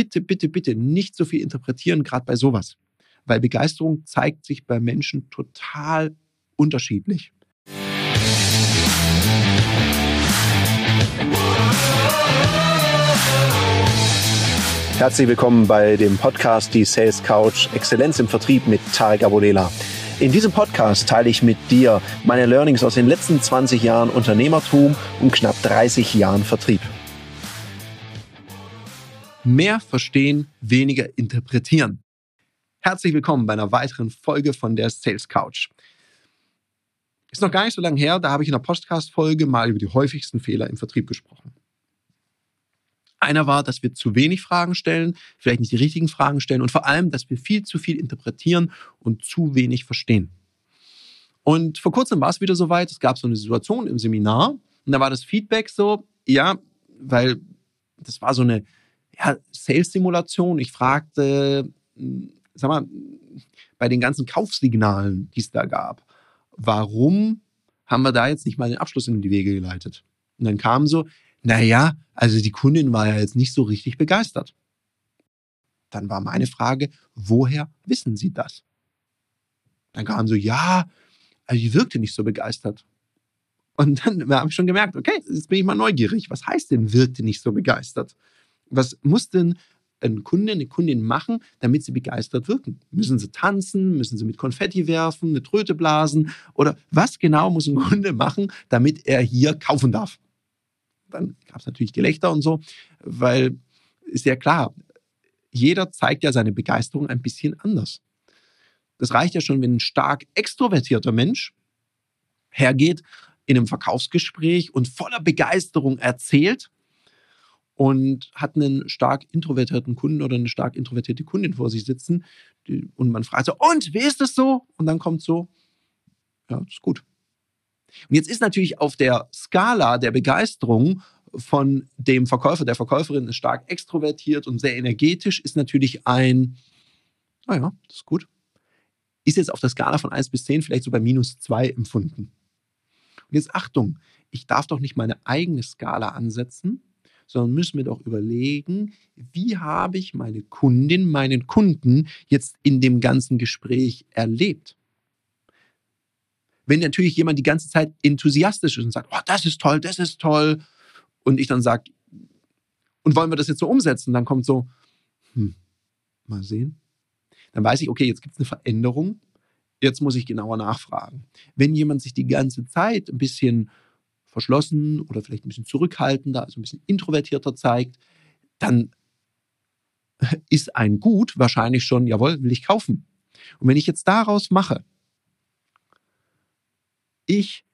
bitte, bitte, bitte nicht so viel interpretieren, gerade bei sowas. Weil Begeisterung zeigt sich bei Menschen total unterschiedlich. Herzlich willkommen bei dem Podcast Die Sales Couch Exzellenz im Vertrieb mit Tarek Abodela. In diesem Podcast teile ich mit dir meine Learnings aus den letzten 20 Jahren Unternehmertum und knapp 30 Jahren Vertrieb. Mehr verstehen, weniger interpretieren. Herzlich willkommen bei einer weiteren Folge von der Sales Couch. Ist noch gar nicht so lange her, da habe ich in einer Podcast-Folge mal über die häufigsten Fehler im Vertrieb gesprochen. Einer war, dass wir zu wenig Fragen stellen, vielleicht nicht die richtigen Fragen stellen und vor allem, dass wir viel zu viel interpretieren und zu wenig verstehen. Und vor kurzem war es wieder soweit, es gab so eine Situation im Seminar und da war das Feedback so, ja, weil das war so eine ja, Sales-Simulation. Ich fragte, hm, sag mal, bei den ganzen Kaufsignalen, die es da gab, warum haben wir da jetzt nicht mal den Abschluss in die Wege geleitet? Und dann kam so, naja, also die Kundin war ja jetzt nicht so richtig begeistert. Dann war meine Frage, woher wissen Sie das? Dann kam so, ja, also die wirkte nicht so begeistert. Und dann habe ich schon gemerkt, okay, jetzt bin ich mal neugierig. Was heißt denn, wirkte nicht so begeistert? Was muss denn ein Kunde, eine Kundin machen, damit sie begeistert wirken? Müssen sie tanzen? Müssen sie mit Konfetti werfen, eine Tröte blasen? Oder was genau muss ein Kunde machen, damit er hier kaufen darf? Dann gab es natürlich Gelächter und so, weil ist ja klar, jeder zeigt ja seine Begeisterung ein bisschen anders. Das reicht ja schon, wenn ein stark extrovertierter Mensch hergeht in einem Verkaufsgespräch und voller Begeisterung erzählt und hat einen stark introvertierten Kunden oder eine stark introvertierte Kundin vor sich sitzen und man fragt so, und wie ist das so? Und dann kommt so, ja, das ist gut. Und jetzt ist natürlich auf der Skala der Begeisterung von dem Verkäufer, der Verkäuferin ist stark extrovertiert und sehr energetisch, ist natürlich ein, naja, das ist gut. Ist jetzt auf der Skala von 1 bis 10 vielleicht so bei minus 2 empfunden. Und jetzt Achtung, ich darf doch nicht meine eigene Skala ansetzen, sondern müssen wir doch überlegen, wie habe ich meine Kundin, meinen Kunden jetzt in dem ganzen Gespräch erlebt? Wenn natürlich jemand die ganze Zeit enthusiastisch ist und sagt, oh, das ist toll, das ist toll, und ich dann sage, und wollen wir das jetzt so umsetzen, dann kommt so, hm, mal sehen. Dann weiß ich, okay, jetzt gibt es eine Veränderung, jetzt muss ich genauer nachfragen. Wenn jemand sich die ganze Zeit ein bisschen verschlossen oder vielleicht ein bisschen zurückhaltender, also ein bisschen introvertierter zeigt, dann ist ein Gut wahrscheinlich schon, jawohl, will ich kaufen. Und wenn ich jetzt daraus mache, ich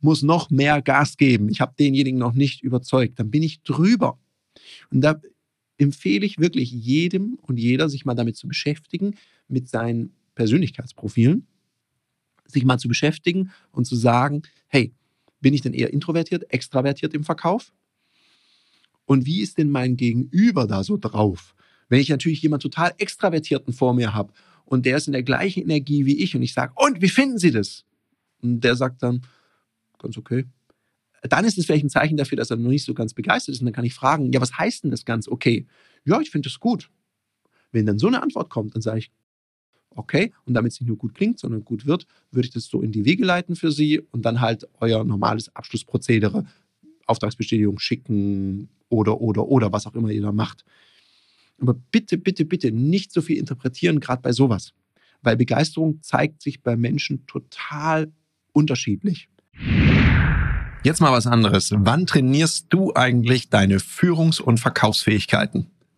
muss noch mehr Gas geben, ich habe denjenigen noch nicht überzeugt, dann bin ich drüber. Und da empfehle ich wirklich jedem und jeder, sich mal damit zu beschäftigen, mit seinen Persönlichkeitsprofilen, sich mal zu beschäftigen und zu sagen, hey, bin ich denn eher introvertiert, extravertiert im Verkauf? Und wie ist denn mein Gegenüber da so drauf? Wenn ich natürlich jemanden total extravertierten vor mir habe und der ist in der gleichen Energie wie ich und ich sage, und wie finden Sie das? Und der sagt dann, ganz okay. Dann ist es vielleicht ein Zeichen dafür, dass er noch nicht so ganz begeistert ist. Und dann kann ich fragen, ja, was heißt denn das ganz okay? Ja, ich finde das gut. Wenn dann so eine Antwort kommt, dann sage ich, okay, und damit es nicht nur gut klingt, sondern gut wird, würde ich das so in die Wege leiten für Sie und dann halt euer normales Abschlussprozedere, Auftragsbestätigung schicken oder, oder, oder, was auch immer ihr da macht. Aber bitte, bitte, bitte nicht so viel interpretieren, gerade bei sowas weil Begeisterung zeigt sich bei Menschen total unterschiedlich. Jetzt mal was anderes. Wann trainierst du eigentlich deine Führungs- und Verkaufsfähigkeiten?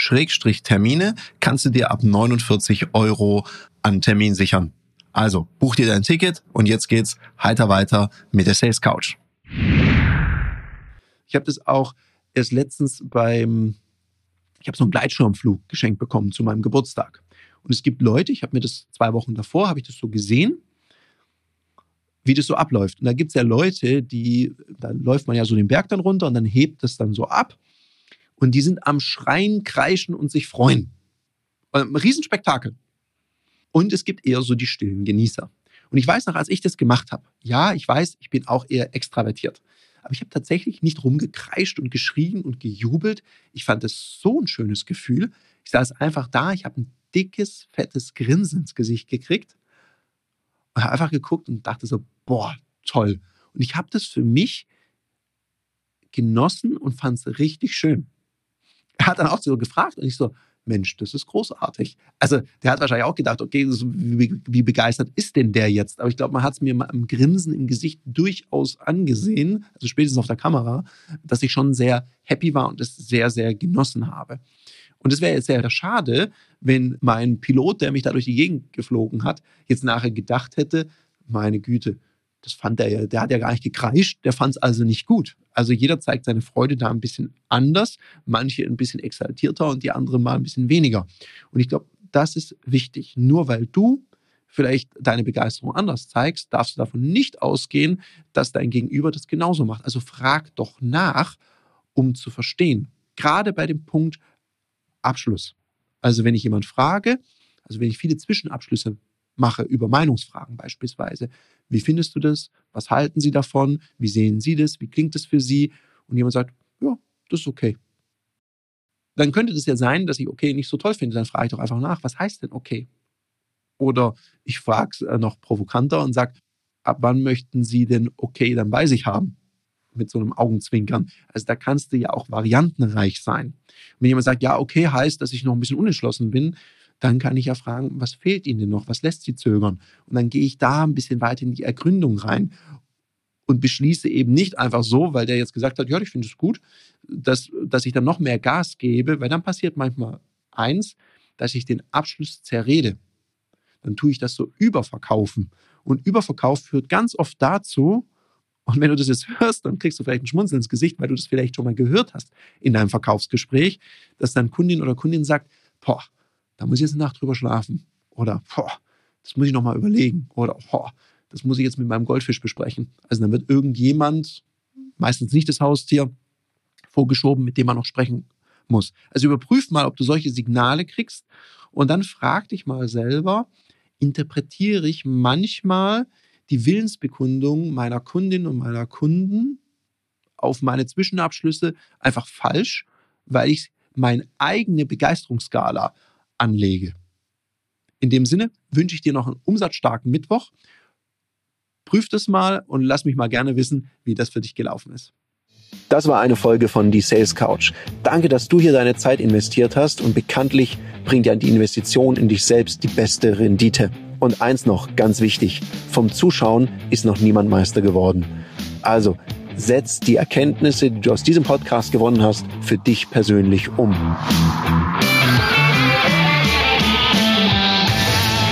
Schrägstrich Termine kannst du dir ab 49 Euro an Termin sichern. Also buch dir dein Ticket und jetzt geht's heiter weiter mit der Sales Couch. Ich habe das auch erst letztens beim, ich habe so einen Gleitschirmflug geschenkt bekommen zu meinem Geburtstag. Und es gibt Leute, ich habe mir das zwei Wochen davor, habe ich das so gesehen, wie das so abläuft. Und da gibt es ja Leute, die, da läuft man ja so den Berg dann runter und dann hebt es dann so ab. Und die sind am Schreien, Kreischen und sich freuen. Ein Riesenspektakel. Und es gibt eher so die stillen Genießer. Und ich weiß noch, als ich das gemacht habe, ja, ich weiß, ich bin auch eher extravertiert. Aber ich habe tatsächlich nicht rumgekreischt und geschrien und gejubelt. Ich fand es so ein schönes Gefühl. Ich saß einfach da, ich habe ein dickes, fettes Grinsen ins Gesicht gekriegt und habe einfach geguckt und dachte so, boah, toll. Und ich habe das für mich genossen und fand es richtig schön. Er hat dann auch so gefragt und ich so, Mensch, das ist großartig. Also der hat wahrscheinlich auch gedacht, okay, wie, begeistert ist denn der jetzt? Aber ich glaube, man hat es mir mal im Grinsen im Gesicht durchaus angesehen, also spätestens auf der Kamera, dass ich schon sehr happy war und es sehr, sehr genossen habe. Und es wäre jetzt sehr schade, wenn mein Pilot, der mich da durch die Gegend geflogen hat, jetzt nachher gedacht hätte, meine Güte, das fand er ja, der hat ja gar nicht gekreischt, der fand es also nicht gut. Also jeder zeigt seine Freude da ein bisschen anders, manche ein bisschen exaltierter und die anderen mal ein bisschen weniger. Und ich glaube, das ist wichtig. Nur weil du vielleicht deine Begeisterung anders zeigst, darfst du davon nicht ausgehen, dass dein Gegenüber das genauso macht. Also frag doch nach, um zu verstehen. Gerade bei dem Punkt Abschluss. Also wenn ich jemand frage, also wenn ich viele Zwischenabschlüsse mache über Meinungsfragen beispielsweise. Wie findest du das? Was halten Sie davon? Wie sehen Sie das? Wie klingt es für Sie? Und jemand sagt, ja, das ist okay. Dann könnte es ja sein, dass ich okay nicht so toll finde. Dann frage ich doch einfach nach, was heißt denn okay? Oder ich frage es äh, noch provokanter und sage, ab wann möchten Sie denn okay dann bei sich haben? Mit so einem Augenzwinkern. Also da kannst du ja auch variantenreich sein. Und wenn jemand sagt, ja, okay heißt, dass ich noch ein bisschen unentschlossen bin, dann kann ich ja fragen, was fehlt Ihnen denn noch? Was lässt Sie zögern? Und dann gehe ich da ein bisschen weiter in die Ergründung rein und beschließe eben nicht einfach so, weil der jetzt gesagt hat, ja, ich finde es gut, dass, dass ich dann noch mehr Gas gebe, weil dann passiert manchmal eins, dass ich den Abschluss zerrede. Dann tue ich das so überverkaufen. Und Überverkauf führt ganz oft dazu, und wenn du das jetzt hörst, dann kriegst du vielleicht ein Schmunzeln ins Gesicht, weil du das vielleicht schon mal gehört hast in deinem Verkaufsgespräch, dass dann Kundin oder Kundin sagt, boah, da muss ich jetzt eine Nacht drüber schlafen. Oder, boah, das muss ich nochmal überlegen. Oder, boah, das muss ich jetzt mit meinem Goldfisch besprechen. Also dann wird irgendjemand, meistens nicht das Haustier, vorgeschoben, mit dem man noch sprechen muss. Also überprüf mal, ob du solche Signale kriegst und dann frag dich mal selber, interpretiere ich manchmal die Willensbekundung meiner Kundin und meiner Kunden auf meine Zwischenabschlüsse einfach falsch, weil ich meine eigene Begeisterungsskala anlege. In dem Sinne wünsche ich dir noch einen umsatzstarken Mittwoch. Prüf das mal und lass mich mal gerne wissen, wie das für dich gelaufen ist. Das war eine Folge von Die Sales Couch. Danke, dass du hier deine Zeit investiert hast und bekanntlich bringt ja die Investition in dich selbst die beste Rendite. Und eins noch, ganz wichtig, vom Zuschauen ist noch niemand Meister geworden. Also, setz die Erkenntnisse, die du aus diesem Podcast gewonnen hast, für dich persönlich um.